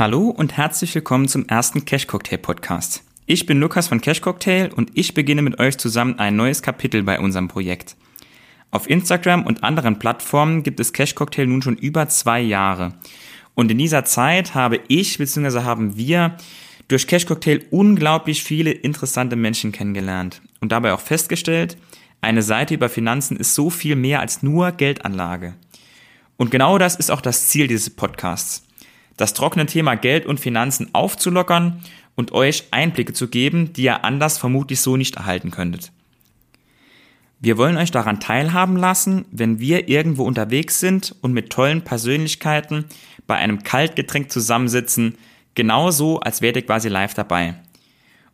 Hallo und herzlich willkommen zum ersten Cash Cocktail Podcast. Ich bin Lukas von Cash Cocktail und ich beginne mit euch zusammen ein neues Kapitel bei unserem Projekt. Auf Instagram und anderen Plattformen gibt es Cash Cocktail nun schon über zwei Jahre. Und in dieser Zeit habe ich bzw. haben wir durch Cash Cocktail unglaublich viele interessante Menschen kennengelernt und dabei auch festgestellt, eine Seite über Finanzen ist so viel mehr als nur Geldanlage. Und genau das ist auch das Ziel dieses Podcasts. Das trockene Thema Geld und Finanzen aufzulockern und euch Einblicke zu geben, die ihr anders vermutlich so nicht erhalten könntet. Wir wollen euch daran teilhaben lassen, wenn wir irgendwo unterwegs sind und mit tollen Persönlichkeiten bei einem Kaltgetränk zusammensitzen, genauso als wärt ihr quasi live dabei.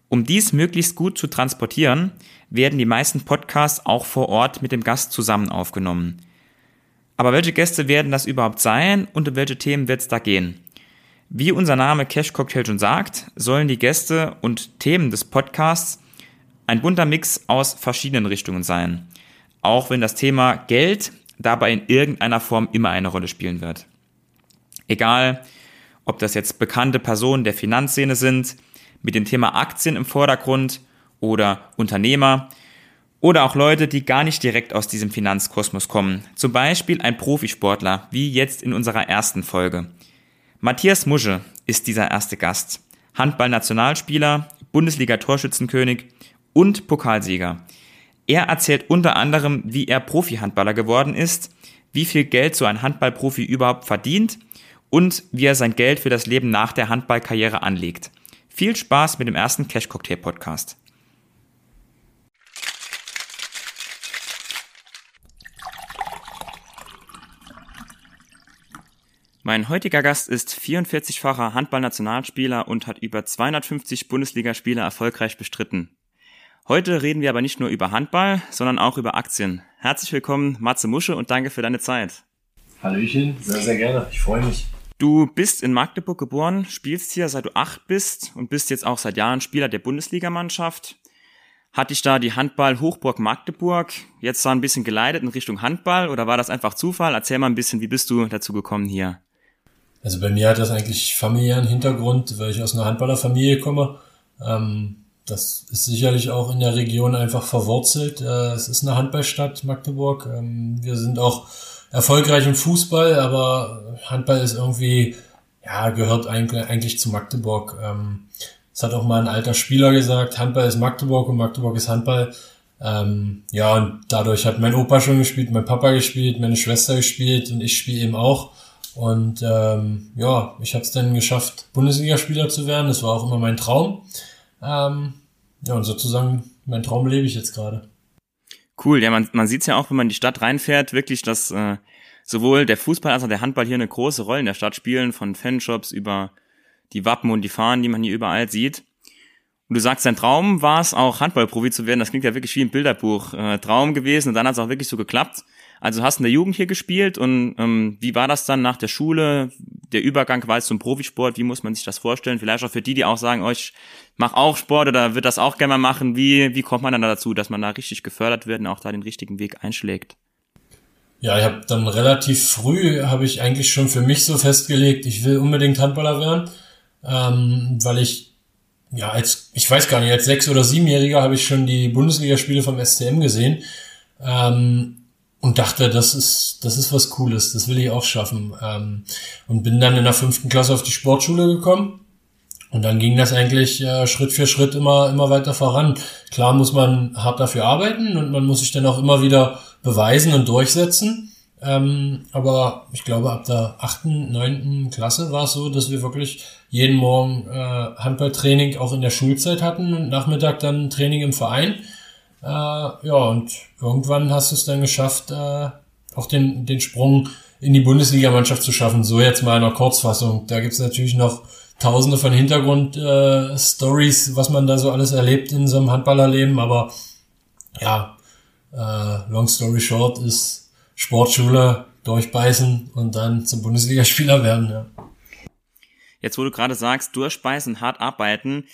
Um dies möglichst gut zu transportieren, werden die meisten Podcasts auch vor Ort mit dem Gast zusammen aufgenommen. Aber welche Gäste werden das überhaupt sein und um welche Themen wird es da gehen? Wie unser Name Cash Cocktail schon sagt, sollen die Gäste und Themen des Podcasts ein bunter Mix aus verschiedenen Richtungen sein. Auch wenn das Thema Geld dabei in irgendeiner Form immer eine Rolle spielen wird. Egal, ob das jetzt bekannte Personen der Finanzszene sind, mit dem Thema Aktien im Vordergrund oder Unternehmer oder auch Leute, die gar nicht direkt aus diesem Finanzkosmos kommen. Zum Beispiel ein Profisportler, wie jetzt in unserer ersten Folge. Matthias Musche ist dieser erste Gast. Handball-Nationalspieler, Bundesliga-Torschützenkönig und Pokalsieger. Er erzählt unter anderem, wie er Profi-Handballer geworden ist, wie viel Geld so ein Handballprofi überhaupt verdient und wie er sein Geld für das Leben nach der Handballkarriere anlegt. Viel Spaß mit dem ersten Cash Cocktail Podcast. Mein heutiger Gast ist 44-facher Handballnationalspieler und hat über 250 Bundesligaspiele erfolgreich bestritten. Heute reden wir aber nicht nur über Handball, sondern auch über Aktien. Herzlich willkommen, Matze Musche, und danke für deine Zeit. Hallöchen, sehr, sehr gerne. Ich freue mich. Du bist in Magdeburg geboren, spielst hier seit du acht bist und bist jetzt auch seit Jahren Spieler der Bundesligamannschaft. Hat dich da die Handball Hochburg Magdeburg jetzt so ein bisschen geleitet in Richtung Handball oder war das einfach Zufall? Erzähl mal ein bisschen, wie bist du dazu gekommen hier? Also bei mir hat das eigentlich familiären Hintergrund, weil ich aus einer Handballerfamilie komme. Ähm, das ist sicherlich auch in der Region einfach verwurzelt. Äh, es ist eine Handballstadt Magdeburg. Ähm, wir sind auch erfolgreich im Fußball, aber Handball ist irgendwie, ja, gehört eigentlich, zu Magdeburg. Ähm, das hat auch mal ein alter Spieler gesagt, Handball ist Magdeburg und Magdeburg ist Handball. Ähm, ja, und dadurch hat mein Opa schon gespielt, mein Papa gespielt, meine Schwester gespielt und ich spiele eben auch. Und ähm, ja, ich habe es dann geschafft, Bundesligaspieler zu werden. Das war auch immer mein Traum. Ähm, ja, und sozusagen mein Traum lebe ich jetzt gerade. Cool, ja, man, man sieht ja auch, wenn man in die Stadt reinfährt, wirklich, dass äh, sowohl der Fußball als auch der Handball hier eine große Rolle in der Stadt spielen, von Fanshops über die Wappen und die Fahnen, die man hier überall sieht. Und du sagst, dein Traum war es auch Handballprofi zu werden. Das klingt ja wirklich wie ein Bilderbuch. Äh, Traum gewesen und dann hat es auch wirklich so geklappt. Also hast du in der Jugend hier gespielt und ähm, wie war das dann nach der Schule? Der Übergang war zum Profisport. Wie muss man sich das vorstellen? Vielleicht auch für die, die auch sagen, oh, ich mach auch Sport oder wird das auch gerne mal machen. Wie, wie kommt man dann dazu, dass man da richtig gefördert wird und auch da den richtigen Weg einschlägt? Ja, ich habe dann relativ früh, habe ich eigentlich schon für mich so festgelegt, ich will unbedingt Handballer werden, ähm, weil ich, ja, als, ich weiß gar nicht, als Sechs- oder Siebenjähriger habe ich schon die Bundesligaspiele vom STM gesehen ähm, und dachte, das ist, das ist was Cooles, das will ich auch schaffen. Ähm, und bin dann in der fünften Klasse auf die Sportschule gekommen und dann ging das eigentlich äh, Schritt für Schritt immer, immer weiter voran. Klar muss man hart dafür arbeiten und man muss sich dann auch immer wieder beweisen und durchsetzen. Ähm, aber ich glaube, ab der achten, neunten Klasse war es so, dass wir wirklich jeden Morgen äh, Handballtraining auch in der Schulzeit hatten und Nachmittag dann Training im Verein. Äh, ja, und irgendwann hast du es dann geschafft, äh, auch den, den Sprung in die Bundesligamannschaft zu schaffen. So jetzt mal in einer Kurzfassung. Da gibt's natürlich noch tausende von Hintergrund-Stories, äh, was man da so alles erlebt in so einem Handballerleben. Aber ja, äh, long story short ist Sportschule durchbeißen und dann zum Bundesligaspieler werden. Ja. Jetzt, wo du gerade sagst, durchbeißen, hart arbeiten,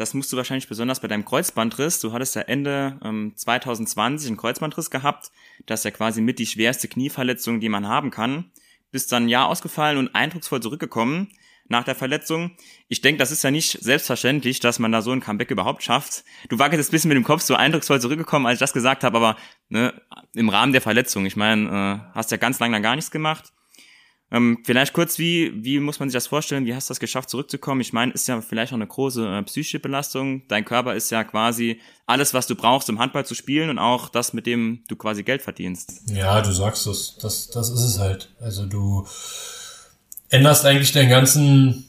das musst du wahrscheinlich besonders bei deinem Kreuzbandriss. Du hattest ja Ende ähm, 2020 einen Kreuzbandriss gehabt. Das ist ja quasi mit die schwerste Knieverletzung, die man haben kann. Bist dann ein Jahr ausgefallen und eindrucksvoll zurückgekommen. nach der Verletzung. Ich denke, das ist ja nicht selbstverständlich, dass man da so ein Comeback überhaupt schafft. Du wackelst jetzt ein bisschen mit dem Kopf so eindrucksvoll zurückgekommen, als ich das gesagt habe, aber ne, im Rahmen der Verletzung. Ich meine, äh, hast ja ganz lange dann gar nichts gemacht. Ähm, vielleicht kurz, wie, wie muss man sich das vorstellen? Wie hast du das geschafft, zurückzukommen? Ich meine, ist ja vielleicht auch eine große äh, psychische Belastung. Dein Körper ist ja quasi alles, was du brauchst, um Handball zu spielen und auch das, mit dem du quasi Geld verdienst. Ja, du sagst es. Das, das ist es halt. Also du änderst eigentlich deinen ganzen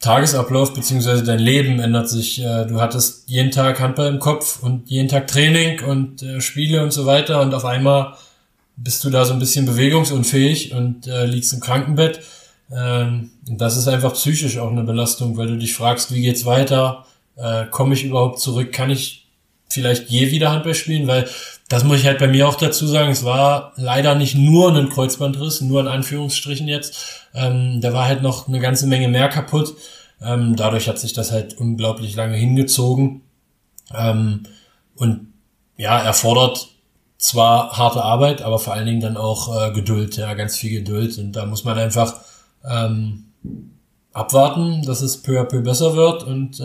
Tagesablauf beziehungsweise dein Leben ändert sich. Äh, du hattest jeden Tag Handball im Kopf und jeden Tag Training und äh, Spiele und so weiter und auf einmal bist du da so ein bisschen bewegungsunfähig und äh, liegst im Krankenbett. Ähm, das ist einfach psychisch auch eine Belastung, weil du dich fragst, wie geht's weiter? Äh, Komme ich überhaupt zurück? Kann ich vielleicht je wieder Handball spielen? Weil das muss ich halt bei mir auch dazu sagen, es war leider nicht nur ein Kreuzbandriss, nur in Anführungsstrichen jetzt. Ähm, da war halt noch eine ganze Menge mehr kaputt. Ähm, dadurch hat sich das halt unglaublich lange hingezogen. Ähm, und ja, erfordert zwar harte Arbeit, aber vor allen Dingen dann auch äh, Geduld, ja, ganz viel Geduld. Und da muss man einfach ähm, abwarten, dass es peu à peu besser wird. Und äh,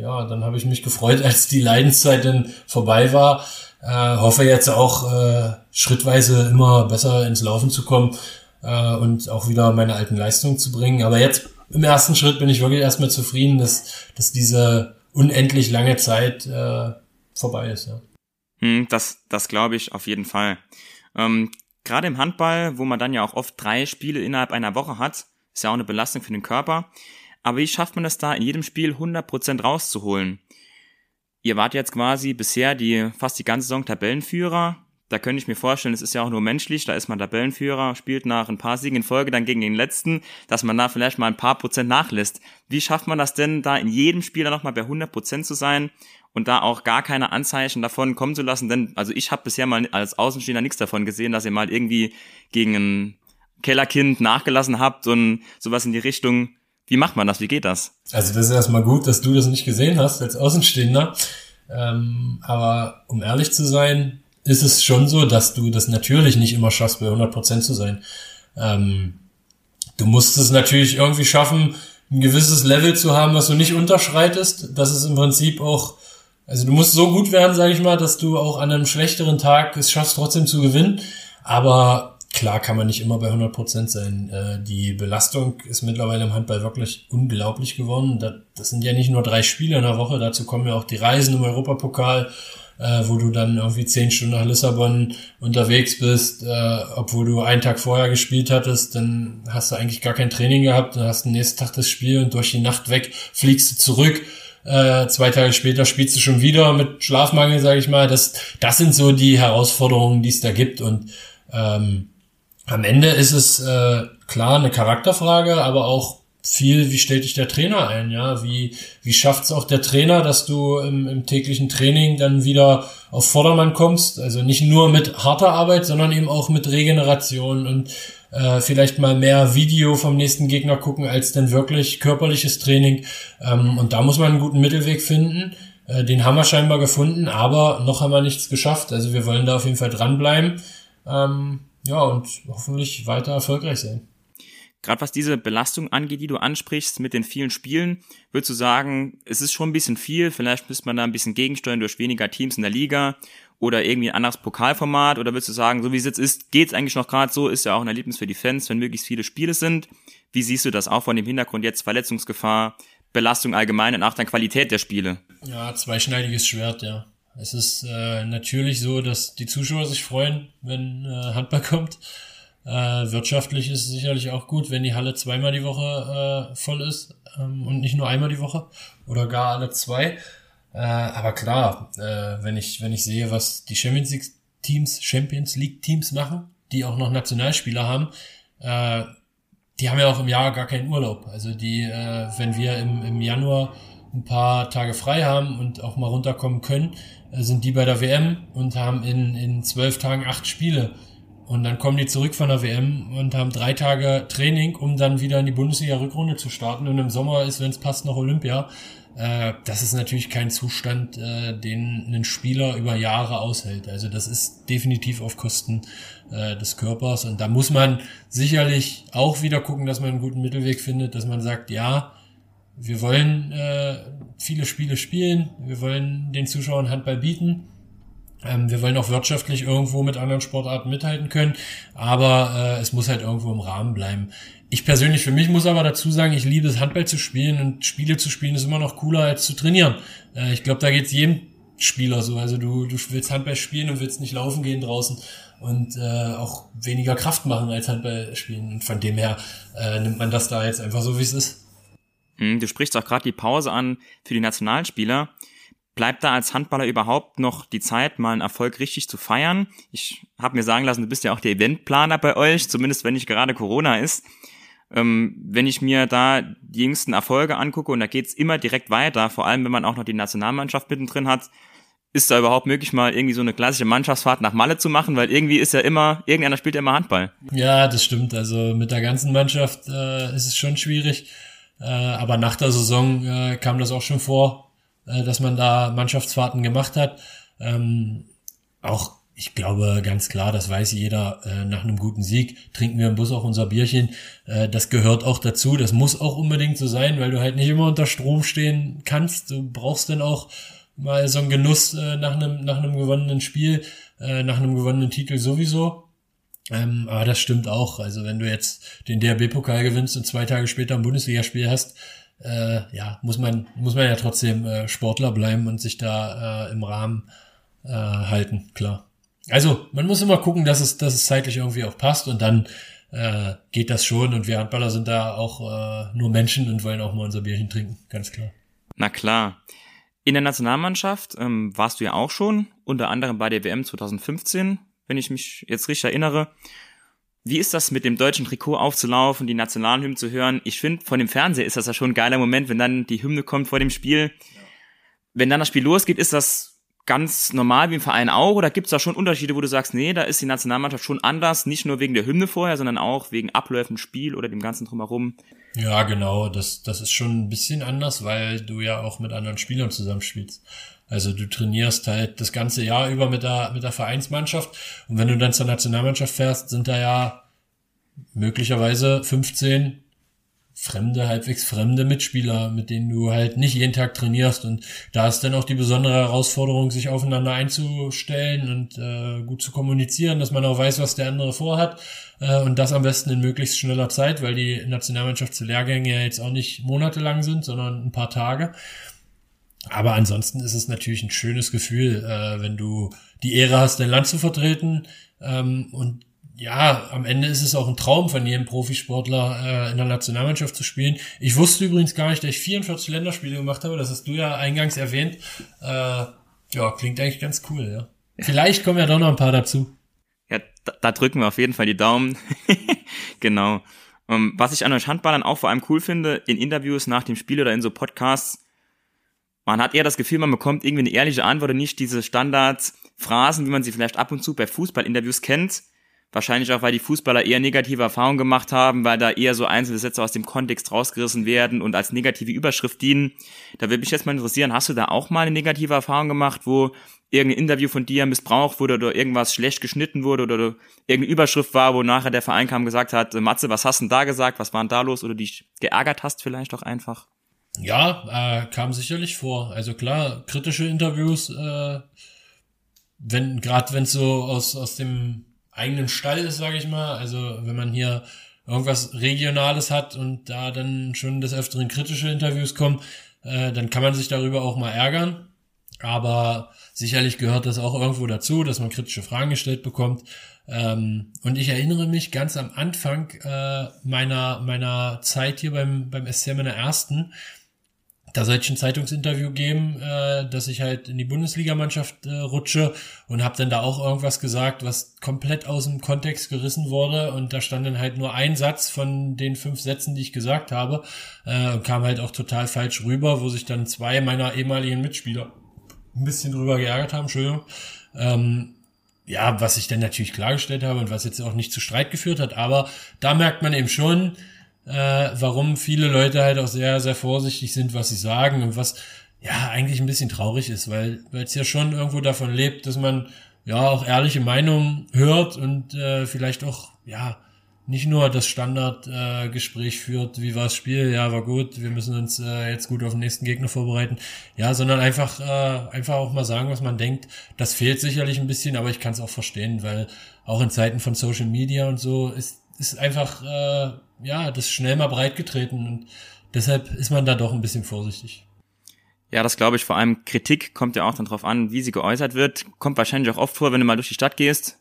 ja, dann habe ich mich gefreut, als die Leidenszeit dann vorbei war. Äh, hoffe jetzt auch äh, schrittweise immer besser ins Laufen zu kommen äh, und auch wieder meine alten Leistungen zu bringen. Aber jetzt im ersten Schritt bin ich wirklich erstmal zufrieden, dass, dass diese unendlich lange Zeit äh, vorbei ist. Ja. Hm, das, das glaube ich auf jeden Fall. Ähm, Gerade im Handball, wo man dann ja auch oft drei Spiele innerhalb einer Woche hat, ist ja auch eine Belastung für den Körper. Aber wie schafft man das da in jedem Spiel 100% rauszuholen? Ihr wart jetzt quasi bisher die fast die ganze Saison Tabellenführer. Da könnte ich mir vorstellen, es ist ja auch nur menschlich, da ist man Tabellenführer, spielt nach ein paar Siegen in Folge dann gegen den letzten, dass man da vielleicht mal ein paar Prozent nachlässt. Wie schafft man das denn, da in jedem Spiel dann nochmal bei 100 Prozent zu sein und da auch gar keine Anzeichen davon kommen zu lassen. Denn also ich habe bisher mal als Außenstehender nichts davon gesehen, dass ihr mal irgendwie gegen ein Kellerkind nachgelassen habt und sowas in die Richtung. Wie macht man das? Wie geht das? Also das ist erstmal gut, dass du das nicht gesehen hast als Außenstehender. Ähm, aber um ehrlich zu sein, ist es schon so, dass du das natürlich nicht immer schaffst, bei 100% zu sein. Ähm, du musst es natürlich irgendwie schaffen, ein gewisses Level zu haben, was du nicht unterschreitest. Das ist im Prinzip auch also du musst so gut werden, sage ich mal, dass du auch an einem schlechteren Tag es schaffst, trotzdem zu gewinnen. Aber klar kann man nicht immer bei 100 Prozent sein. Äh, die Belastung ist mittlerweile im Handball wirklich unglaublich geworden. Das sind ja nicht nur drei Spiele in der Woche, dazu kommen ja auch die Reisen im Europapokal, äh, wo du dann irgendwie zehn Stunden nach Lissabon unterwegs bist, äh, obwohl du einen Tag vorher gespielt hattest, dann hast du eigentlich gar kein Training gehabt, dann hast du den nächsten Tag das Spiel und durch die Nacht weg fliegst du zurück äh, zwei Tage später spielst du schon wieder mit Schlafmangel, sage ich mal. Das, das sind so die Herausforderungen, die es da gibt. Und ähm, am Ende ist es äh, klar eine Charakterfrage, aber auch viel, wie stellt dich der Trainer ein, ja? Wie, wie schafft es auch der Trainer, dass du im, im täglichen Training dann wieder auf Vordermann kommst? Also nicht nur mit harter Arbeit, sondern eben auch mit Regeneration und äh, vielleicht mal mehr Video vom nächsten Gegner gucken, als denn wirklich körperliches Training. Ähm, und da muss man einen guten Mittelweg finden. Äh, den haben wir scheinbar gefunden, aber noch haben wir nichts geschafft. Also wir wollen da auf jeden Fall dranbleiben. Ähm, ja, und hoffentlich weiter erfolgreich sein. Gerade was diese Belastung angeht, die du ansprichst mit den vielen Spielen, würdest du sagen, es ist schon ein bisschen viel, vielleicht müsste man da ein bisschen gegensteuern durch weniger Teams in der Liga oder irgendwie ein anderes Pokalformat oder würdest du sagen, so wie es jetzt ist, geht's eigentlich noch gerade so, ist ja auch ein Erlebnis für die Fans, wenn möglichst viele Spiele sind. Wie siehst du das auch von dem Hintergrund jetzt Verletzungsgefahr, Belastung allgemein und auch dann Qualität der Spiele? Ja, zweischneidiges Schwert, ja. Es ist äh, natürlich so, dass die Zuschauer sich freuen, wenn äh, Handball kommt. Äh, wirtschaftlich ist es sicherlich auch gut, wenn die Halle zweimal die Woche äh, voll ist ähm, und nicht nur einmal die Woche oder gar alle zwei. Äh, aber klar, äh, wenn ich wenn ich sehe, was die Champions League Teams, Champions League Teams machen, die auch noch Nationalspieler haben, äh, die haben ja auch im Jahr gar keinen Urlaub. Also die, äh, wenn wir im, im Januar ein paar Tage frei haben und auch mal runterkommen können, äh, sind die bei der WM und haben in, in zwölf Tagen acht Spiele. Und dann kommen die zurück von der WM und haben drei Tage Training, um dann wieder in die Bundesliga-Rückrunde zu starten. Und im Sommer ist, wenn es passt, noch Olympia. Äh, das ist natürlich kein Zustand, äh, den ein Spieler über Jahre aushält. Also das ist definitiv auf Kosten äh, des Körpers und da muss man sicherlich auch wieder gucken, dass man einen guten Mittelweg findet, dass man sagt, ja, wir wollen äh, viele Spiele spielen, wir wollen den Zuschauern Handball bieten, ähm, wir wollen auch wirtschaftlich irgendwo mit anderen Sportarten mithalten können, aber äh, es muss halt irgendwo im Rahmen bleiben. Ich persönlich für mich muss aber dazu sagen, ich liebe es, Handball zu spielen und Spiele zu spielen ist immer noch cooler als zu trainieren. Äh, ich glaube, da geht es jedem Spieler so. Also du, du willst Handball spielen und willst nicht laufen gehen draußen und äh, auch weniger Kraft machen als Handball spielen. Und von dem her äh, nimmt man das da jetzt einfach so, wie es ist. Hm, du sprichst auch gerade die Pause an für die Nationalspieler. Bleibt da als Handballer überhaupt noch die Zeit, mal einen Erfolg richtig zu feiern? Ich habe mir sagen lassen, du bist ja auch der Eventplaner bei euch, zumindest wenn nicht gerade Corona ist. Ähm, wenn ich mir da die jüngsten Erfolge angucke und da geht's immer direkt weiter, vor allem wenn man auch noch die Nationalmannschaft mittendrin hat, ist da überhaupt möglich, mal irgendwie so eine klassische Mannschaftsfahrt nach Malle zu machen, weil irgendwie ist ja immer, irgendeiner spielt ja immer Handball. Ja, das stimmt. Also mit der ganzen Mannschaft äh, ist es schon schwierig. Äh, aber nach der Saison äh, kam das auch schon vor, äh, dass man da Mannschaftsfahrten gemacht hat. Ähm, auch ich glaube ganz klar, das weiß jeder, äh, nach einem guten Sieg trinken wir im Bus auch unser Bierchen. Äh, das gehört auch dazu. Das muss auch unbedingt so sein, weil du halt nicht immer unter Strom stehen kannst. Du brauchst dann auch mal so einen Genuss äh, nach einem nach einem gewonnenen Spiel, nach einem gewonnenen Titel sowieso. Ähm, aber das stimmt auch. Also wenn du jetzt den DRB-Pokal gewinnst und zwei Tage später ein Bundesligaspiel hast, ja, muss man muss man ja trotzdem Sportler bleiben und sich da im Rahmen halten, klar. Also, man muss immer gucken, dass es, dass es zeitlich irgendwie auch passt und dann äh, geht das schon und wir Handballer sind da auch äh, nur Menschen und wollen auch mal unser Bierchen trinken, ganz klar. Na klar. In der Nationalmannschaft ähm, warst du ja auch schon, unter anderem bei der WM 2015, wenn ich mich jetzt richtig erinnere. Wie ist das mit dem deutschen Trikot aufzulaufen, die Nationalhymne zu hören? Ich finde, von dem Fernseher ist das ja schon ein geiler Moment, wenn dann die Hymne kommt vor dem Spiel. Wenn dann das Spiel losgeht, ist das ganz normal wie im Verein auch? Oder gibt es da schon Unterschiede, wo du sagst, nee, da ist die Nationalmannschaft schon anders, nicht nur wegen der Hymne vorher, sondern auch wegen Abläufen, Spiel oder dem ganzen drumherum? Ja, genau, das, das ist schon ein bisschen anders, weil du ja auch mit anderen Spielern zusammenspielst. Also du trainierst halt das ganze Jahr über mit der, mit der Vereinsmannschaft und wenn du dann zur Nationalmannschaft fährst, sind da ja möglicherweise 15, fremde, halbwegs fremde Mitspieler, mit denen du halt nicht jeden Tag trainierst. Und da ist dann auch die besondere Herausforderung, sich aufeinander einzustellen und äh, gut zu kommunizieren, dass man auch weiß, was der andere vorhat. Äh, und das am besten in möglichst schneller Zeit, weil die Nationalmannschaftslehrgänge ja jetzt auch nicht monatelang sind, sondern ein paar Tage. Aber ansonsten ist es natürlich ein schönes Gefühl, äh, wenn du die Ehre hast, dein Land zu vertreten ähm, und ja, am Ende ist es auch ein Traum von jedem Profisportler, äh, in der Nationalmannschaft zu spielen. Ich wusste übrigens gar nicht, dass ich 44 Länderspiele gemacht habe. Das hast du ja eingangs erwähnt. Äh, ja, klingt eigentlich ganz cool, ja. Vielleicht kommen ja doch noch ein paar dazu. Ja, da, da drücken wir auf jeden Fall die Daumen. genau. Um, ähm, was ich an euch Handballern auch vor allem cool finde, in Interviews nach dem Spiel oder in so Podcasts, man hat eher das Gefühl, man bekommt irgendwie eine ehrliche Antwort und nicht diese Standardphrasen, wie man sie vielleicht ab und zu bei Fußballinterviews kennt Wahrscheinlich auch, weil die Fußballer eher negative Erfahrungen gemacht haben, weil da eher so einzelne Sätze aus dem Kontext rausgerissen werden und als negative Überschrift dienen. Da würde mich jetzt mal interessieren, hast du da auch mal eine negative Erfahrung gemacht, wo irgendein Interview von dir missbraucht wurde oder irgendwas schlecht geschnitten wurde oder irgendeine Überschrift war, wo nachher der Verein kam und gesagt hat, Matze, was hast du denn da gesagt, was war denn da los oder dich geärgert hast vielleicht auch einfach? Ja, äh, kam sicherlich vor. Also klar, kritische Interviews, äh, wenn gerade wenn so aus aus dem eigenen Stall ist, sage ich mal. Also wenn man hier irgendwas Regionales hat und da dann schon des Öfteren kritische Interviews kommen, äh, dann kann man sich darüber auch mal ärgern. Aber sicherlich gehört das auch irgendwo dazu, dass man kritische Fragen gestellt bekommt. Ähm, und ich erinnere mich ganz am Anfang äh, meiner meiner Zeit hier beim beim SCM in der ersten, da sollte ich ein Zeitungsinterview geben, äh, dass ich halt in die Bundesligamannschaft äh, rutsche und habe dann da auch irgendwas gesagt, was komplett aus dem Kontext gerissen wurde und da stand dann halt nur ein Satz von den fünf Sätzen, die ich gesagt habe äh, und kam halt auch total falsch rüber, wo sich dann zwei meiner ehemaligen Mitspieler ein bisschen drüber geärgert haben, Entschuldigung. Ähm, ja, was ich dann natürlich klargestellt habe und was jetzt auch nicht zu Streit geführt hat, aber da merkt man eben schon, äh, warum viele Leute halt auch sehr, sehr vorsichtig sind, was sie sagen und was ja eigentlich ein bisschen traurig ist, weil es ja schon irgendwo davon lebt, dass man ja auch ehrliche Meinungen hört und äh, vielleicht auch ja nicht nur das Standardgespräch äh, Gespräch führt, wie war das Spiel, ja, war gut, wir müssen uns äh, jetzt gut auf den nächsten Gegner vorbereiten, ja, sondern einfach, äh, einfach auch mal sagen, was man denkt. Das fehlt sicherlich ein bisschen, aber ich kann es auch verstehen, weil auch in Zeiten von Social Media und so ist, ist einfach, äh, ja, das schnell mal breit getreten und deshalb ist man da doch ein bisschen vorsichtig. Ja, das glaube ich. Vor allem Kritik kommt ja auch dann drauf an, wie sie geäußert wird. Kommt wahrscheinlich auch oft vor, wenn du mal durch die Stadt gehst,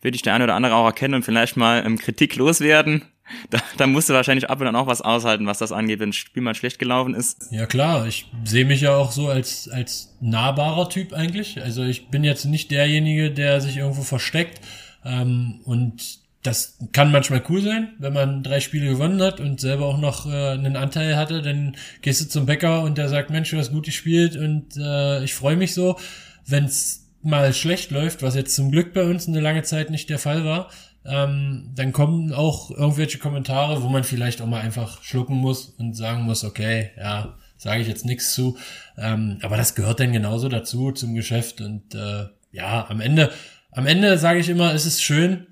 würde ich der eine oder andere auch erkennen und vielleicht mal ähm, Kritik loswerden. Da, da musst du wahrscheinlich ab und an auch was aushalten, was das angeht, wenn das Spiel mal schlecht gelaufen ist. Ja klar, ich sehe mich ja auch so als, als nahbarer Typ eigentlich. Also ich bin jetzt nicht derjenige, der sich irgendwo versteckt. Ähm, und das kann manchmal cool sein, wenn man drei Spiele gewonnen hat und selber auch noch äh, einen Anteil hatte, dann gehst du zum Bäcker und der sagt, Mensch, du hast gut gespielt und äh, ich freue mich so. Wenn's mal schlecht läuft, was jetzt zum Glück bei uns eine lange Zeit nicht der Fall war, ähm, dann kommen auch irgendwelche Kommentare, wo man vielleicht auch mal einfach schlucken muss und sagen muss, okay, ja, sage ich jetzt nichts zu. Ähm, aber das gehört dann genauso dazu zum Geschäft und äh, ja, am Ende, am Ende sage ich immer, es ist schön,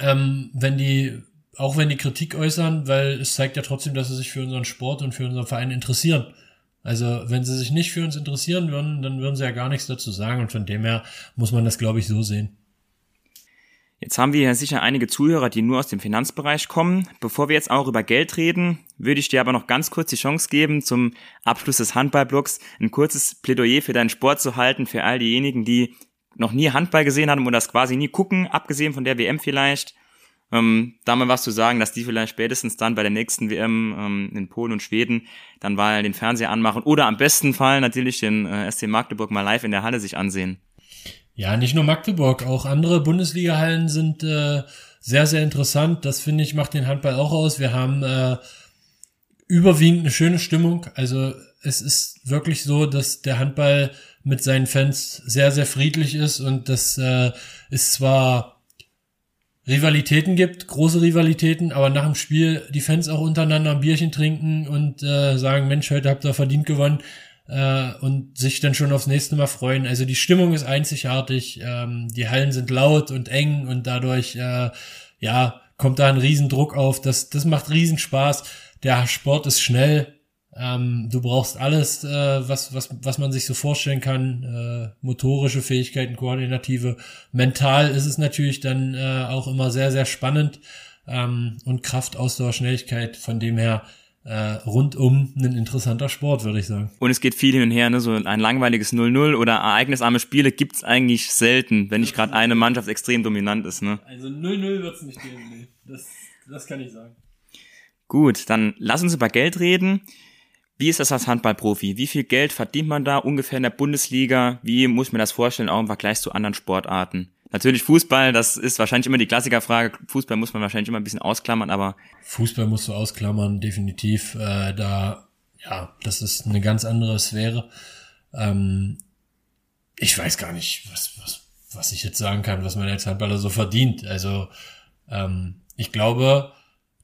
ähm, wenn die, auch wenn die Kritik äußern, weil es zeigt ja trotzdem, dass sie sich für unseren Sport und für unseren Verein interessieren. Also wenn sie sich nicht für uns interessieren würden, dann würden sie ja gar nichts dazu sagen und von dem her muss man das, glaube ich, so sehen. Jetzt haben wir ja sicher einige Zuhörer, die nur aus dem Finanzbereich kommen. Bevor wir jetzt auch über Geld reden, würde ich dir aber noch ganz kurz die Chance geben, zum Abschluss des Handballblocks ein kurzes Plädoyer für deinen Sport zu halten, für all diejenigen, die noch nie Handball gesehen haben und das quasi nie gucken, abgesehen von der WM vielleicht. Ähm, da was zu sagen, dass die vielleicht spätestens dann bei der nächsten WM ähm, in Polen und Schweden dann mal den Fernseher anmachen oder am besten Fall natürlich den äh, SC Magdeburg mal live in der Halle sich ansehen. Ja, nicht nur Magdeburg, auch andere Bundesliga-Hallen sind äh, sehr, sehr interessant. Das finde ich macht den Handball auch aus. Wir haben äh, überwiegend eine schöne Stimmung. Also es ist wirklich so, dass der Handball mit seinen Fans sehr, sehr friedlich ist und dass äh, es zwar Rivalitäten gibt, große Rivalitäten, aber nach dem Spiel die Fans auch untereinander ein Bierchen trinken und äh, sagen, Mensch, heute habt ihr verdient gewonnen äh, und sich dann schon aufs nächste Mal freuen. Also die Stimmung ist einzigartig, ähm, die Hallen sind laut und eng und dadurch äh, ja kommt da ein Riesendruck auf. Das, das macht Riesenspaß. Der Sport ist schnell, ähm, du brauchst alles, äh, was, was, was man sich so vorstellen kann. Äh, motorische Fähigkeiten, koordinative. Mental ist es natürlich dann äh, auch immer sehr, sehr spannend. Ähm, und Kraft, Ausdauer, Schnelligkeit. Von dem her äh, rundum ein interessanter Sport, würde ich sagen. Und es geht viel hin und her, ne? so ein langweiliges 0-0 oder ereignisarme Spiele gibt's eigentlich selten, wenn nicht gerade eine Mannschaft extrem dominant ist. Ne? Also 0-0 wird's nicht geben, nee. Das, das kann ich sagen. Gut, dann lass uns über Geld reden. Wie ist das als Handballprofi? Wie viel Geld verdient man da ungefähr in der Bundesliga? Wie muss man das vorstellen, auch im Vergleich zu anderen Sportarten? Natürlich Fußball, das ist wahrscheinlich immer die Klassikerfrage. Fußball muss man wahrscheinlich immer ein bisschen ausklammern, aber. Fußball musst du ausklammern, definitiv. Äh, da, ja, das ist eine ganz andere Sphäre. Ähm, ich weiß gar nicht, was, was, was ich jetzt sagen kann, was man als Handballer so verdient. Also, ähm, ich glaube,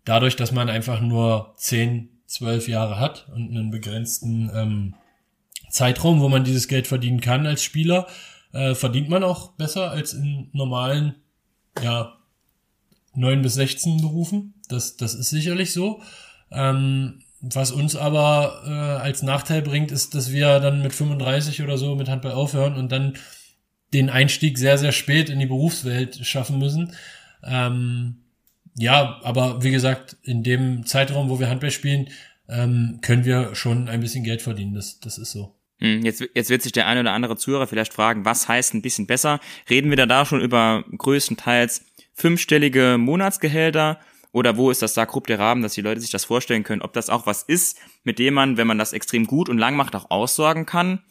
dadurch, dass man einfach nur zehn zwölf Jahre hat und einen begrenzten ähm, Zeitraum, wo man dieses Geld verdienen kann als Spieler, äh, verdient man auch besser als in normalen, ja, neun bis 16 Berufen. Das, das ist sicherlich so. Ähm, was uns aber äh, als Nachteil bringt, ist, dass wir dann mit 35 oder so mit Handball aufhören und dann den Einstieg sehr, sehr spät in die Berufswelt schaffen müssen. Ähm, ja, aber wie gesagt, in dem Zeitraum, wo wir Handball spielen, ähm, können wir schon ein bisschen Geld verdienen. Das, das ist so. Hm, jetzt, jetzt wird sich der eine oder andere Zuhörer vielleicht fragen, was heißt ein bisschen besser? Reden wir da, da schon über größtenteils fünfstellige Monatsgehälter oder wo ist das da grob der Rahmen, dass die Leute sich das vorstellen können, ob das auch was ist, mit dem man, wenn man das extrem gut und lang macht, auch aussorgen kann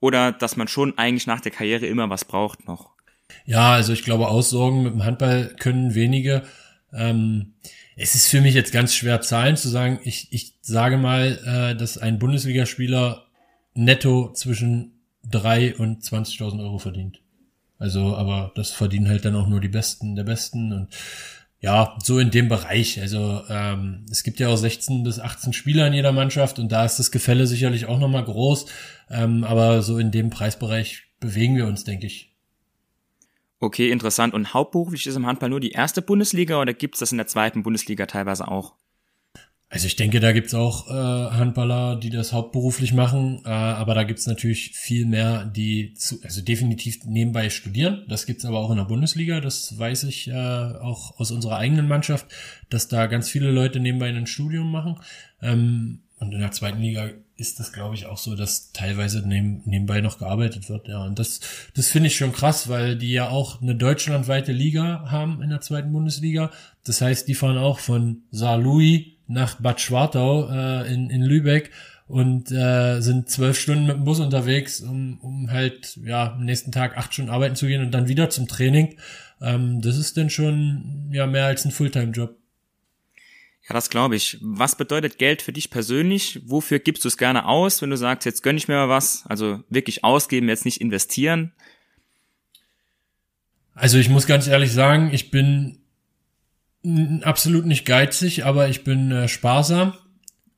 oder dass man schon eigentlich nach der Karriere immer was braucht noch? Ja, also ich glaube, aussorgen mit dem Handball können wenige. Ähm, es ist für mich jetzt ganz schwer, Zahlen zu sagen. Ich, ich sage mal, äh, dass ein Bundesligaspieler netto zwischen drei und 20.000 Euro verdient. Also, aber das verdienen halt dann auch nur die Besten der Besten und ja, so in dem Bereich. Also ähm, es gibt ja auch 16 bis 18 Spieler in jeder Mannschaft und da ist das Gefälle sicherlich auch nochmal groß. Ähm, aber so in dem Preisbereich bewegen wir uns, denke ich. Okay, interessant. Und hauptberuflich ist im Handball nur die erste Bundesliga oder gibt es das in der zweiten Bundesliga teilweise auch? Also ich denke, da gibt's auch äh, Handballer, die das hauptberuflich machen, äh, aber da gibt's natürlich viel mehr, die zu, also definitiv nebenbei studieren. Das gibt's aber auch in der Bundesliga, das weiß ich äh, auch aus unserer eigenen Mannschaft, dass da ganz viele Leute nebenbei ein Studium machen. Ähm, und in der zweiten Liga ist das, glaube ich, auch so, dass teilweise neben, nebenbei noch gearbeitet wird. Ja, und das, das finde ich schon krass, weil die ja auch eine deutschlandweite Liga haben in der zweiten Bundesliga. Das heißt, die fahren auch von Saarlouis nach Bad Schwartau äh, in, in Lübeck und äh, sind zwölf Stunden mit dem Bus unterwegs, um, um halt ja am nächsten Tag acht Stunden arbeiten zu gehen und dann wieder zum Training. Ähm, das ist dann schon ja mehr als ein Fulltime-Job. Ja, das glaube ich. Was bedeutet Geld für dich persönlich? Wofür gibst du es gerne aus, wenn du sagst, jetzt gönn ich mir mal was? Also wirklich ausgeben, jetzt nicht investieren? Also ich muss ganz ehrlich sagen, ich bin absolut nicht geizig, aber ich bin äh, sparsam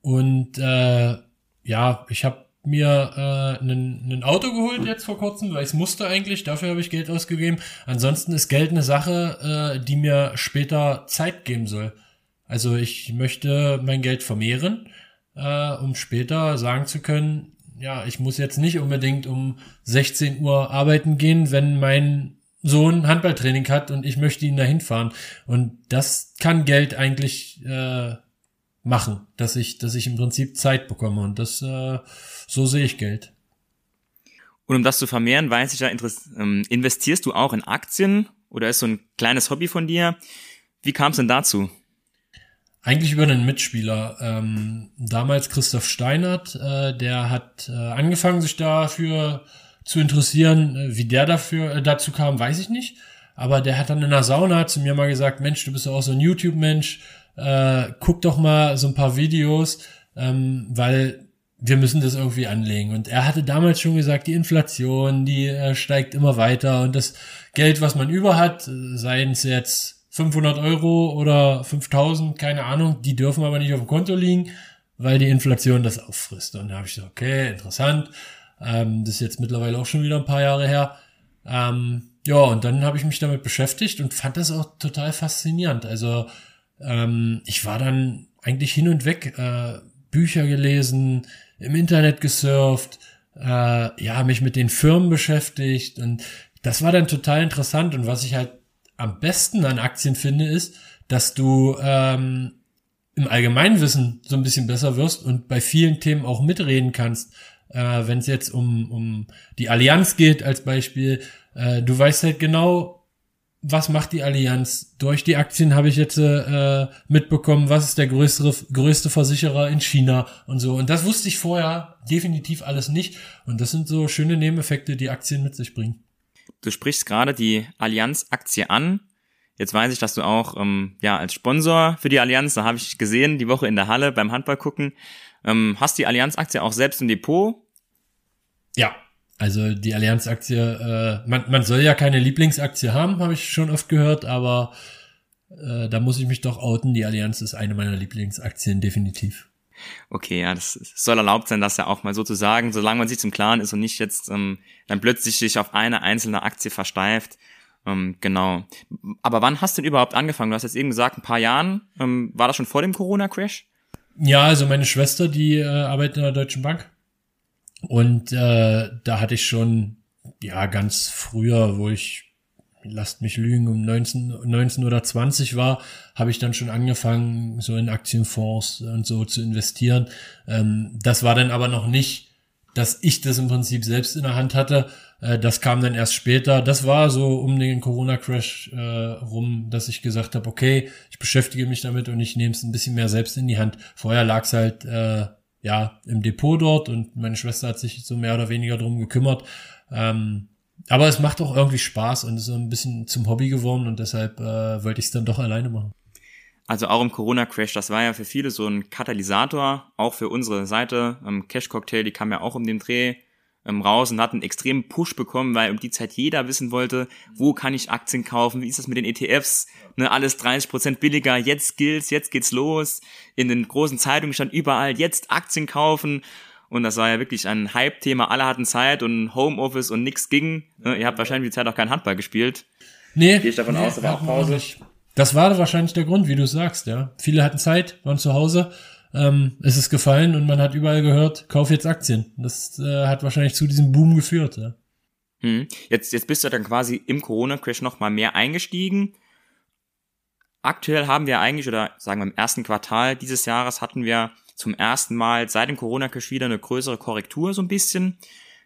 und äh, ja, ich habe mir äh, ein Auto geholt jetzt vor kurzem, weil ich musste eigentlich, dafür habe ich Geld ausgegeben. Ansonsten ist Geld eine Sache, äh, die mir später Zeit geben soll. Also ich möchte mein Geld vermehren, äh, um später sagen zu können, ja, ich muss jetzt nicht unbedingt um 16 Uhr arbeiten gehen, wenn mein so ein Handballtraining hat und ich möchte ihn dahin fahren. Und das kann Geld eigentlich äh, machen, dass ich, dass ich im Prinzip Zeit bekomme. Und das äh, so sehe ich Geld. Und um das zu vermehren, weiß ich ja, ähm, investierst du auch in Aktien oder ist so ein kleines Hobby von dir? Wie kam es denn dazu? Eigentlich über einen Mitspieler. Ähm, damals Christoph Steinert, äh, der hat äh, angefangen, sich dafür zu interessieren. Äh, wie der dafür äh, dazu kam, weiß ich nicht. Aber der hat dann in der Sauna zu mir mal gesagt, Mensch, du bist ja auch so ein YouTube-Mensch, äh, guck doch mal so ein paar Videos, ähm, weil wir müssen das irgendwie anlegen. Und er hatte damals schon gesagt, die Inflation, die äh, steigt immer weiter und das Geld, was man über hat, äh, seien es jetzt 500 Euro oder 5000, keine Ahnung, die dürfen aber nicht auf dem Konto liegen, weil die Inflation das auffrisst. Und da habe ich gesagt, okay, interessant. Ähm, das ist jetzt mittlerweile auch schon wieder ein paar Jahre her. Ähm, ja, und dann habe ich mich damit beschäftigt und fand das auch total faszinierend. Also ähm, ich war dann eigentlich hin und weg, äh, Bücher gelesen, im Internet gesurft, äh, ja, mich mit den Firmen beschäftigt und das war dann total interessant. Und was ich halt am besten an Aktien finde, ist, dass du ähm, im Allgemeinwissen so ein bisschen besser wirst und bei vielen Themen auch mitreden kannst äh, wenn es jetzt um, um die Allianz geht als Beispiel, äh, du weißt halt genau, was macht die Allianz? Durch die Aktien habe ich jetzt äh, mitbekommen, was ist der größere, größte Versicherer in China und so. Und das wusste ich vorher definitiv alles nicht. Und das sind so schöne Nebeneffekte, die Aktien mit sich bringen. Du sprichst gerade die Allianz-Aktie an. Jetzt weiß ich, dass du auch ähm, ja als Sponsor für die Allianz, da habe ich gesehen, die Woche in der Halle beim Handball gucken, ähm, hast die Allianz-Aktie auch selbst im Depot? Ja, also die Allianz-Aktie, äh, man, man soll ja keine Lieblingsaktie haben, habe ich schon oft gehört, aber äh, da muss ich mich doch outen. Die Allianz ist eine meiner Lieblingsaktien, definitiv. Okay, ja, das soll erlaubt sein, das ja auch mal so zu sagen, solange man sich zum Klaren ist und nicht jetzt ähm, dann plötzlich sich auf eine einzelne Aktie versteift. Ähm, genau. Aber wann hast du denn überhaupt angefangen? Du hast jetzt eben gesagt, ein paar Jahren. Ähm, war das schon vor dem Corona-Crash? Ja, also meine Schwester, die äh, arbeitet in der Deutschen Bank. Und äh, da hatte ich schon, ja, ganz früher, wo ich, lasst mich lügen, um 19, 19 oder 20 war, habe ich dann schon angefangen, so in Aktienfonds und so zu investieren. Ähm, das war dann aber noch nicht, dass ich das im Prinzip selbst in der Hand hatte, äh, das kam dann erst später. Das war so um den Corona-Crash äh, rum, dass ich gesagt habe, okay, ich beschäftige mich damit und ich nehme es ein bisschen mehr selbst in die Hand. Vorher lag es halt äh, ja im Depot dort und meine Schwester hat sich so mehr oder weniger drum gekümmert. Ähm, aber es macht auch irgendwie Spaß und ist so ein bisschen zum Hobby geworden und deshalb äh, wollte ich es dann doch alleine machen. Also auch im Corona-Crash, das war ja für viele so ein Katalysator, auch für unsere Seite. Ähm, Cash Cocktail, die kam ja auch um den Dreh ähm, raus und hat einen extremen Push bekommen, weil um die Zeit jeder wissen wollte, wo kann ich Aktien kaufen, wie ist das mit den ETFs, ne, alles 30 Prozent billiger, jetzt gilt's, jetzt geht's los. In den großen Zeitungen stand überall, jetzt Aktien kaufen. Und das war ja wirklich ein Hype-Thema. Alle hatten Zeit und Homeoffice und nix ging. Ne, ihr habt wahrscheinlich die Zeit auch kein Handball gespielt. Nee. Gehe ich davon nee, aus, aber auch Pause. Das war wahrscheinlich der Grund, wie du sagst, ja. Viele hatten Zeit, waren zu Hause ähm, es ist gefallen und man hat überall gehört, kauf jetzt Aktien. Das äh, hat wahrscheinlich zu diesem Boom geführt. Ja. Hm. Jetzt, jetzt bist du dann quasi im Corona-Crash noch mal mehr eingestiegen. Aktuell haben wir eigentlich, oder sagen wir im ersten Quartal dieses Jahres hatten wir zum ersten Mal seit dem Corona-Crash wieder eine größere Korrektur so ein bisschen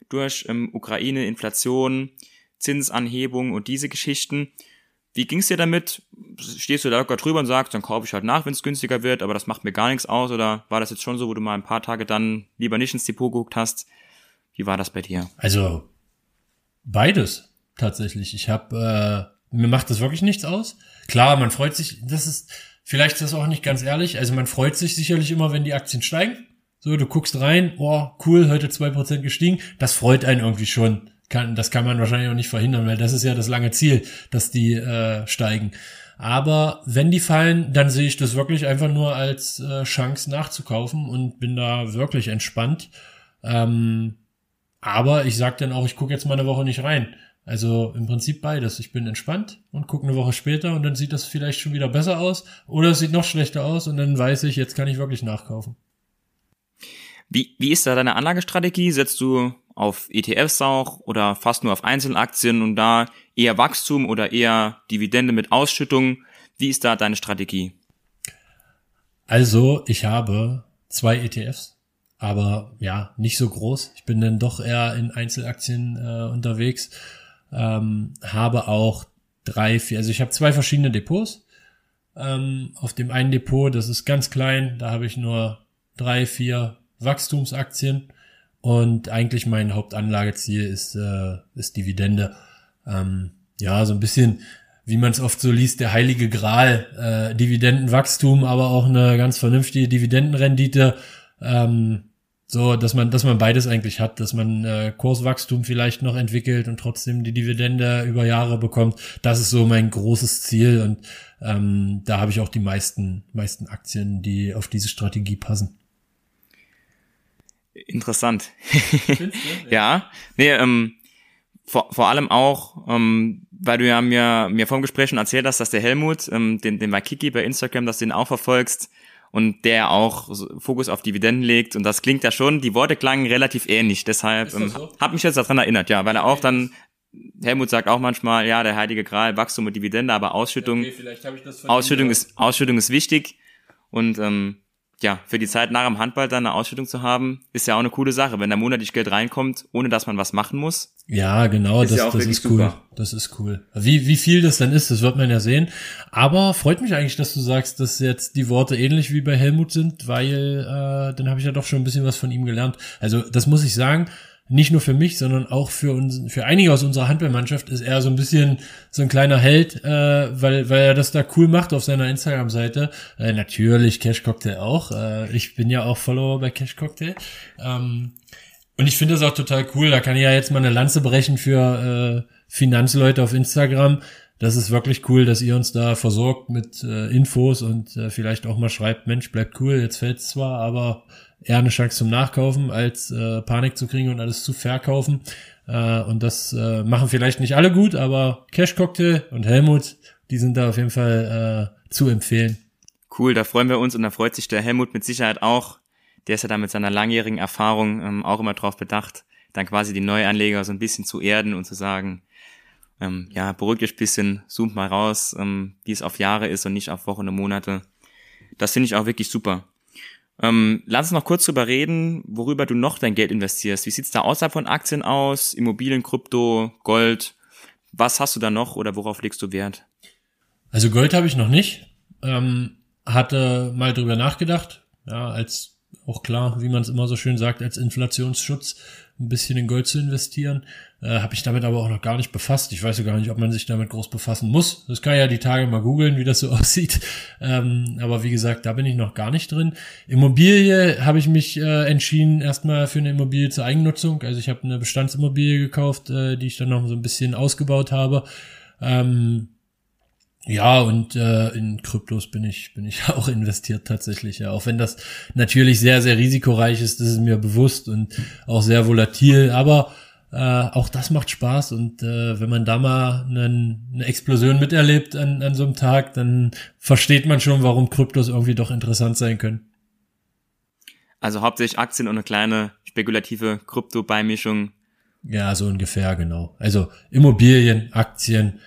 durch ähm, Ukraine, Inflation, Zinsanhebung und diese Geschichten. Wie ging's dir damit? Stehst du da locker drüber und sagst, dann kaufe ich halt nach, wenn es günstiger wird, aber das macht mir gar nichts aus? Oder war das jetzt schon so, wo du mal ein paar Tage dann lieber nicht ins Depot geguckt hast? Wie war das bei dir? Also beides tatsächlich. Ich habe äh, mir macht das wirklich nichts aus. Klar, man freut sich. Das ist vielleicht ist das auch nicht ganz ehrlich. Also man freut sich sicherlich immer, wenn die Aktien steigen. So, du guckst rein, oh cool, heute zwei Prozent gestiegen. Das freut einen irgendwie schon kann, das kann man wahrscheinlich auch nicht verhindern, weil das ist ja das lange Ziel, dass die äh, steigen. Aber wenn die fallen, dann sehe ich das wirklich einfach nur als äh, Chance nachzukaufen und bin da wirklich entspannt. Ähm, aber ich sag dann auch, ich gucke jetzt mal eine Woche nicht rein. Also im Prinzip beides. Ich bin entspannt und gucke eine Woche später und dann sieht das vielleicht schon wieder besser aus oder es sieht noch schlechter aus und dann weiß ich, jetzt kann ich wirklich nachkaufen. Wie, wie ist da deine Anlagestrategie? Setzt du auf ETFs auch oder fast nur auf Einzelaktien und da eher Wachstum oder eher Dividende mit Ausschüttung? Wie ist da deine Strategie? Also, ich habe zwei ETFs, aber ja, nicht so groß. Ich bin dann doch eher in Einzelaktien äh, unterwegs. Ähm, habe auch drei, vier, also ich habe zwei verschiedene Depots. Ähm, auf dem einen Depot, das ist ganz klein, da habe ich nur drei, vier Wachstumsaktien und eigentlich mein Hauptanlageziel ist, äh, ist Dividende. Ähm, ja, so ein bisschen, wie man es oft so liest, der heilige Gral, äh, Dividendenwachstum, aber auch eine ganz vernünftige Dividendenrendite. Ähm, so, dass man, dass man beides eigentlich hat, dass man äh, Kurswachstum vielleicht noch entwickelt und trotzdem die Dividende über Jahre bekommt. Das ist so mein großes Ziel und ähm, da habe ich auch die meisten, meisten Aktien, die auf diese Strategie passen. Interessant. ja. ja, nee, ähm, vor, vor allem auch, ähm, weil du ja mir, mir vor dem Gespräch schon erzählt hast, dass der Helmut, ähm, den, den Waikiki bei Instagram, dass du den auch verfolgst und der auch Fokus auf Dividenden legt. Und das klingt ja schon, die Worte klangen relativ ähnlich, deshalb ähm, so? hab mich jetzt daran erinnert, ja, weil er auch dann Helmut sagt auch manchmal, ja, der heilige Gral, Wachstum und Dividende, aber Ausschüttung, okay, Ausschüttung ist, Ausschüttung ist wichtig. Und ähm, ja, für die Zeit nach dem Handball dann eine Ausschüttung zu haben, ist ja auch eine coole Sache, wenn da monatlich Geld reinkommt, ohne dass man was machen muss. Ja, genau, ist das, ja das ist cool. Super. Das ist cool. Wie, wie viel das dann ist, das wird man ja sehen. Aber freut mich eigentlich, dass du sagst, dass jetzt die Worte ähnlich wie bei Helmut sind, weil äh, dann habe ich ja doch schon ein bisschen was von ihm gelernt. Also das muss ich sagen, nicht nur für mich, sondern auch für uns, für einige aus unserer Handballmannschaft ist er so ein bisschen so ein kleiner Held, äh, weil, weil er das da cool macht auf seiner Instagram-Seite. Äh, natürlich Cash Cocktail auch. Äh, ich bin ja auch Follower bei Cash Cocktail. Ähm, und ich finde das auch total cool. Da kann ich ja jetzt mal eine Lanze brechen für äh, Finanzleute auf Instagram. Das ist wirklich cool, dass ihr uns da versorgt mit äh, Infos und äh, vielleicht auch mal schreibt, Mensch, bleibt cool, jetzt fällt's zwar, aber eher eine Chance zum Nachkaufen, als äh, Panik zu kriegen und alles zu verkaufen. Äh, und das äh, machen vielleicht nicht alle gut, aber Cash Cocktail und Helmut, die sind da auf jeden Fall äh, zu empfehlen. Cool, da freuen wir uns und da freut sich der Helmut mit Sicherheit auch. Der ist ja da mit seiner langjährigen Erfahrung ähm, auch immer drauf bedacht, dann quasi die Neuanleger so ein bisschen zu erden und zu sagen, ähm, ja, beruhigt euch bisschen, zoomt mal raus, ähm, wie es auf Jahre ist und nicht auf Wochen und Monate. Das finde ich auch wirklich super. Ähm, lass uns noch kurz drüber reden, worüber du noch dein Geld investierst. Wie sieht's da außerhalb von Aktien aus? Immobilien, Krypto, Gold? Was hast du da noch oder worauf legst du Wert? Also Gold habe ich noch nicht. Ähm, hatte mal drüber nachgedacht. Ja, als auch klar, wie man es immer so schön sagt, als Inflationsschutz ein bisschen in Gold zu investieren. Äh, Habe ich damit aber auch noch gar nicht befasst. Ich weiß ja gar nicht, ob man sich damit groß befassen muss. Das kann ja die Tage mal googeln, wie das so aussieht. Ähm, aber wie gesagt, da bin ich noch gar nicht drin. Immobilie habe ich mich äh, entschieden, erstmal für eine Immobilie zur Eigennutzung. Also ich habe eine Bestandsimmobilie gekauft, äh, die ich dann noch so ein bisschen ausgebaut habe. Ähm, ja, und äh, in Kryptos bin ich, bin ich auch investiert tatsächlich, ja. Auch wenn das natürlich sehr, sehr risikoreich ist, das ist mir bewusst und auch sehr volatil, aber äh, auch das macht Spaß und äh, wenn man da mal einen, eine Explosion miterlebt an, an so einem Tag, dann versteht man schon, warum Kryptos irgendwie doch interessant sein können. Also hauptsächlich Aktien und eine kleine spekulative Krypto-Beimischung. Ja, so ungefähr, genau. Also Immobilien, Aktien,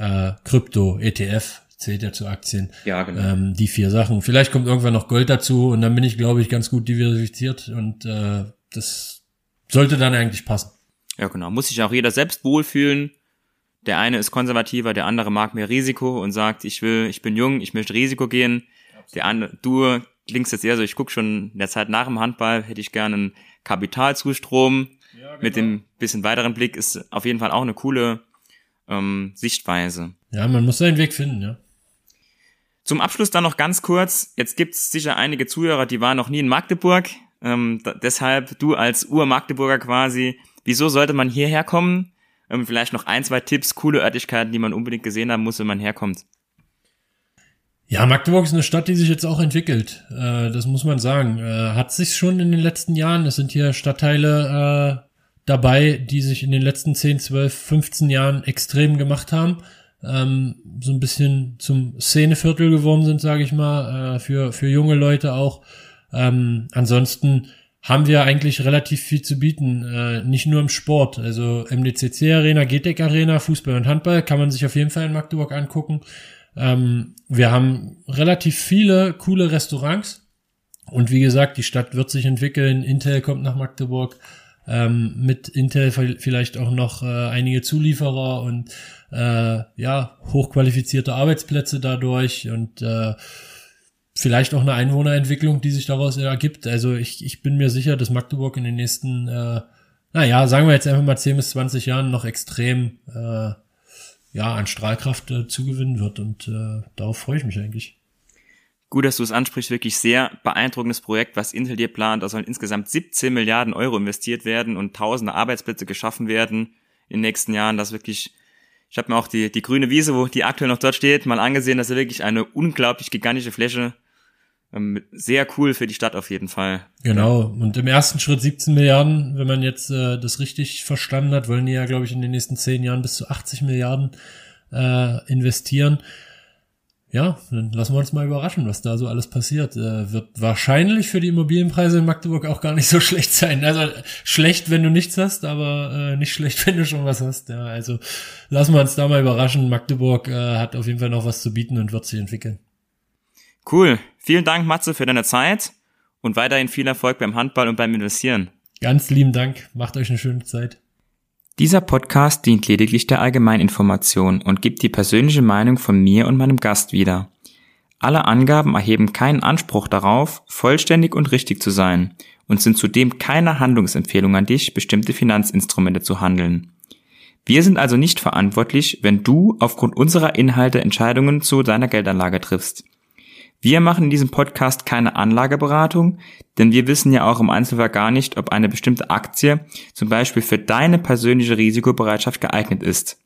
äh, Krypto, ETF, zählt ja zu Aktien. Ja, genau. Ähm, die vier Sachen. Vielleicht kommt irgendwann noch Gold dazu und dann bin ich, glaube ich, ganz gut diversifiziert und äh, das sollte dann eigentlich passen. Ja, genau. Muss sich auch jeder selbst wohlfühlen. Der eine ist konservativer, der andere mag mehr Risiko und sagt, ich will, ich bin jung, ich möchte Risiko gehen. Absolut. Der andere, du klingst jetzt eher so, ich gucke schon in der Zeit nach dem Handball, hätte ich gerne einen Kapitalzustrom. Ja, genau. Mit dem bisschen weiteren Blick ist auf jeden Fall auch eine coole ähm, Sichtweise. Ja, man muss seinen Weg finden, ja. Zum Abschluss dann noch ganz kurz. Jetzt gibt es sicher einige Zuhörer, die waren noch nie in Magdeburg. Ähm, deshalb du als Ur-Magdeburger quasi, wieso sollte man hierher kommen? Ähm, vielleicht noch ein, zwei Tipps, coole Örtlichkeiten, die man unbedingt gesehen haben muss, wenn man herkommt. Ja, Magdeburg ist eine Stadt, die sich jetzt auch entwickelt. Äh, das muss man sagen. Äh, hat sich schon in den letzten Jahren. Es sind hier Stadtteile äh, dabei, die sich in den letzten 10, 12, 15 Jahren extrem gemacht haben. Ähm, so ein bisschen zum Szeneviertel geworden sind, sage ich mal, äh, für, für junge Leute auch. Ähm, ansonsten haben wir eigentlich relativ viel zu bieten, äh, nicht nur im Sport. Also MDCC Arena, GTEC Arena, Fußball und Handball kann man sich auf jeden Fall in Magdeburg angucken. Ähm, wir haben relativ viele coole Restaurants. Und wie gesagt, die Stadt wird sich entwickeln. Intel kommt nach Magdeburg ähm, mit Intel vielleicht auch noch äh, einige Zulieferer und äh, ja, hochqualifizierte Arbeitsplätze dadurch und äh, vielleicht auch eine Einwohnerentwicklung, die sich daraus ergibt. Also ich, ich bin mir sicher, dass Magdeburg in den nächsten, äh, naja, sagen wir jetzt einfach mal 10 bis 20 Jahren noch extrem äh, ja, an Strahlkraft äh, zugewinnen wird und äh, darauf freue ich mich eigentlich. Gut, dass du es ansprichst, wirklich sehr beeindruckendes Projekt, was Intel dir plant. Da sollen insgesamt 17 Milliarden Euro investiert werden und tausende Arbeitsplätze geschaffen werden in den nächsten Jahren. Das ist wirklich, ich habe mir auch die, die grüne Wiese, wo die aktuell noch dort steht, mal angesehen. Das ist wirklich eine unglaublich gigantische Fläche. Ähm, sehr cool für die Stadt auf jeden Fall. Genau. Und im ersten Schritt 17 Milliarden, wenn man jetzt äh, das richtig verstanden hat, wollen die ja, glaube ich, in den nächsten 10 Jahren bis zu 80 Milliarden äh, investieren ja, dann lassen wir uns mal überraschen, was da so alles passiert. Äh, wird wahrscheinlich für die Immobilienpreise in Magdeburg auch gar nicht so schlecht sein. Also schlecht, wenn du nichts hast, aber äh, nicht schlecht, wenn du schon was hast. Ja, also lassen wir uns da mal überraschen. Magdeburg äh, hat auf jeden Fall noch was zu bieten und wird sich entwickeln. Cool. Vielen Dank, Matze, für deine Zeit und weiterhin viel Erfolg beim Handball und beim Investieren. Ganz lieben Dank. Macht euch eine schöne Zeit. Dieser Podcast dient lediglich der Allgemeininformation und gibt die persönliche Meinung von mir und meinem Gast wieder. Alle Angaben erheben keinen Anspruch darauf, vollständig und richtig zu sein und sind zudem keine Handlungsempfehlung an dich, bestimmte Finanzinstrumente zu handeln. Wir sind also nicht verantwortlich, wenn du aufgrund unserer Inhalte Entscheidungen zu deiner Geldanlage triffst. Wir machen in diesem Podcast keine Anlageberatung, denn wir wissen ja auch im Einzelfall gar nicht, ob eine bestimmte Aktie zum Beispiel für deine persönliche Risikobereitschaft geeignet ist.